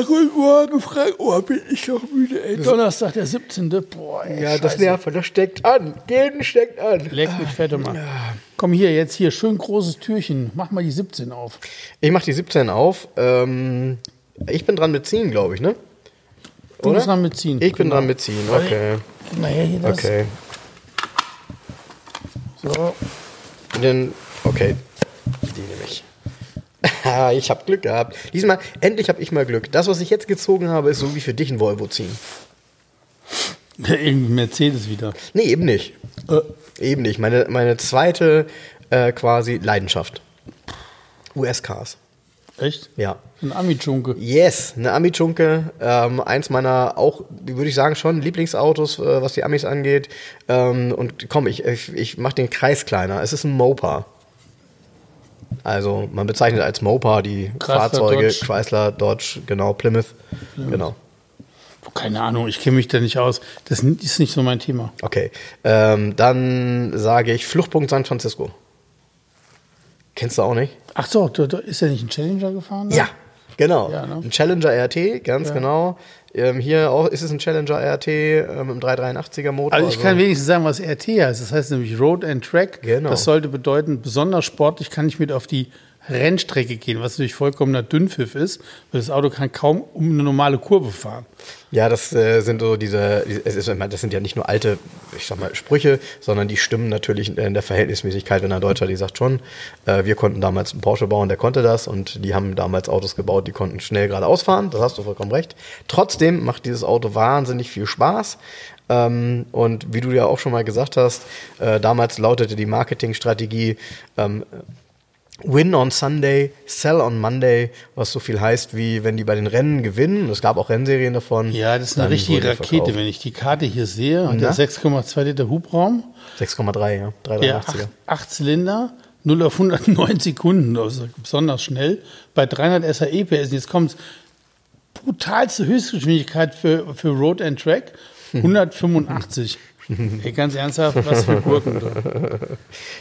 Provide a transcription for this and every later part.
Oh, guten Morgen, Frank. Oh, bin ich doch müde, ey. Donnerstag, der 17. Boah, ey, Ja, das Scheiße. nervt, das steckt an. Jeden steckt an. Leck mich fette Mann. Komm hier, jetzt hier, schön großes Türchen. Mach mal die 17 auf. Ich mach die 17 auf. Ähm, ich bin dran mit ziehen, glaube ich, ne? Du musst dran mitziehen. Ich bin dran mit ziehen, okay. Gib mal her hier das. Okay. So. Und dann, okay. Nehme ich. Habe Glück gehabt. Diesmal, endlich habe ich mal Glück. Das, was ich jetzt gezogen habe, ist so wie für dich ein Volvo ziehen. Irgendwie Mercedes wieder. Nee, eben nicht. Äh, Eben nicht. Meine, meine zweite äh, quasi Leidenschaft. US-Cars. echt? Ja. Ein Ami-Junke. Yes, eine Ami-Chunke. Ähm, eins meiner auch, würde ich sagen, schon Lieblingsautos, äh, was die Amis angeht. Ähm, und komm, ich, ich, ich mache den Kreis kleiner. Es ist ein Mopa. Also man bezeichnet als Mopa die Chrysler, Fahrzeuge, Dodge. Chrysler, Dodge, genau, Plymouth. Genau. Keine Ahnung, ich kenne mich da nicht aus. Das ist nicht so mein Thema. Okay. Ähm, dann sage ich Fluchtpunkt San Francisco. Kennst du auch nicht? Ach so, ist er nicht ein Challenger gefahren? Ja, genau. Ja, ne? Ein Challenger RT, ganz genau. Ähm, hier auch ist es ein Challenger RT ähm, mit einem 383er Motor. Also ich kann wenigstens sagen, was RT heißt. Das heißt nämlich Road and Track. Genau. Das sollte bedeuten, besonders sportlich kann ich mit auf die Rennstrecke gehen, was natürlich vollkommener Dünnpfiff ist, weil das Auto kann kaum um eine normale Kurve fahren. Ja, das äh, sind so diese, es ist, das sind ja nicht nur alte, ich sag mal, Sprüche, sondern die stimmen natürlich in der Verhältnismäßigkeit, wenn ein Deutscher die sagt schon. Äh, wir konnten damals einen Porsche bauen, der konnte das und die haben damals Autos gebaut, die konnten schnell geradeaus fahren, das hast du vollkommen recht. Trotzdem macht dieses Auto wahnsinnig viel Spaß. Ähm, und wie du ja auch schon mal gesagt hast, äh, damals lautete die Marketingstrategie, ähm, Win on Sunday, Sell on Monday, was so viel heißt wie, wenn die bei den Rennen gewinnen, es gab auch Rennserien davon. Ja, das ist eine richtige Rakete. Wenn ich die Karte hier sehe, und der Na? 6,2 Liter Hubraum, 6,3, ja. der 383er. 8, acht Zylinder, 0 auf 109 Sekunden, also besonders schnell, bei 300 SAE PS. Jetzt kommt brutalste Höchstgeschwindigkeit für, für Road and Track, 185. Ey, ganz ernsthaft, was für Gurken. da.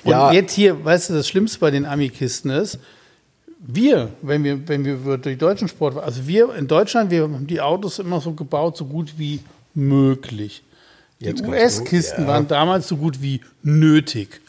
Und Ja. jetzt hier, weißt du, das Schlimmste bei den Ami-Kisten ist, wir, wenn wir, wenn wir über die deutschen Sport, also wir in Deutschland, wir haben die Autos immer so gebaut, so gut wie möglich. Die US-Kisten du, ja. waren damals so gut wie nötig.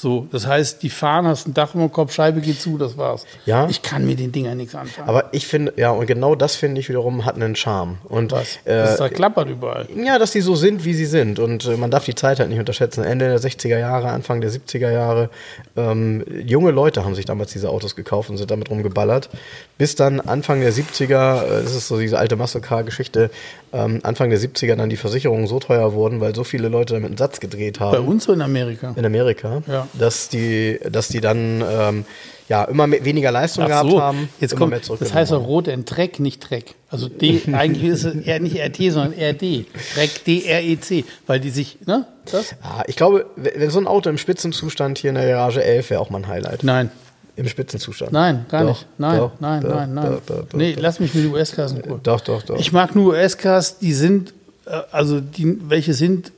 So, das heißt, die fahren, hast ein Dach über dem Kopf, Scheibe geht zu, das war's. Ja. Ich kann mit den Dingern nichts anfangen. Aber ich finde, ja, und genau das finde ich wiederum hat einen Charme. Und was? Äh, das da klappert überall. Ja, dass die so sind, wie sie sind. Und äh, man darf die Zeit halt nicht unterschätzen. Ende der 60er Jahre, Anfang der 70er Jahre. Ähm, junge Leute haben sich damals diese Autos gekauft und sind damit rumgeballert. Bis dann Anfang der 70er, äh, das ist so diese alte Muscle Car-Geschichte, ähm, Anfang der 70er dann die Versicherungen so teuer wurden, weil so viele Leute damit einen Satz gedreht haben Bei uns so in Amerika. in Amerika, Ja. Dass die, dass die dann ähm, ja immer mehr, weniger Leistung Ach gehabt so, haben. jetzt kommt, das heißt auch. Rot in Dreck, nicht Dreck. Also D, eigentlich ist es eher nicht RT, sondern RD. Dreck, D-R-E-C, weil die sich, ne, das? Ja, ich glaube, wenn so ein Auto im Spitzenzustand hier in der Garage 11 wäre auch mal ein Highlight. Nein, Im Spitzenzustand. nein, gar Doch, nicht. Nein, doch, nein, doch, nein, nein. doch, nee, lass mich mit den US-Cars in Ruhe. Doch, doch, doch. Ich mag nur US-Cars, die sind, äh, also die, welche sind,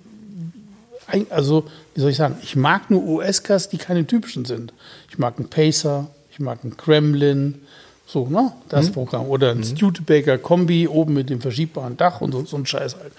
also wie soll ich sagen, ich mag nur US-Cars, die keine typischen sind. Ich mag einen Pacer, ich mag einen Kremlin, so, ne, das Mhm. Programm. Oder ein Studebaker Kombi oben mit dem verschiebbaren Dach und so, so ein Scheiß halt.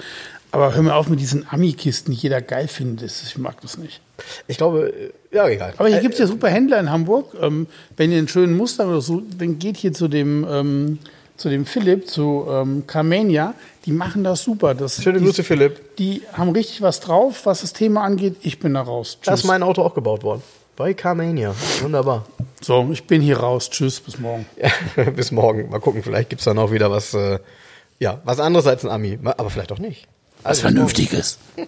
Aber hör mir auf mit diesen Ami-Kisten, die jeder geil findet. Ich mag das nicht. Ich glaube, äh, ja, egal. Aber hier Äh, gibt es ja super Händler in Hamburg. Ähm, wenn ihr einen schönen Muster oder so, dann geht hier zu dem, ähm, zu dem Philipp, zu ähm, Carmania. Die machen das super. Das, Schöne die, Grüße, Philipp. Die haben richtig was drauf, was das Thema angeht. Ich bin da raus. Da Tschüss. ist mein Auto auch gebaut worden. Bei Carmania. Wunderbar. so, ich bin hier raus. Tschüss, bis morgen. Ja, bis morgen. Mal gucken, vielleicht gibt es dann auch wieder was, äh, ja, was anderes als ein Ami. Aber vielleicht auch nicht. Was Vernünftiges.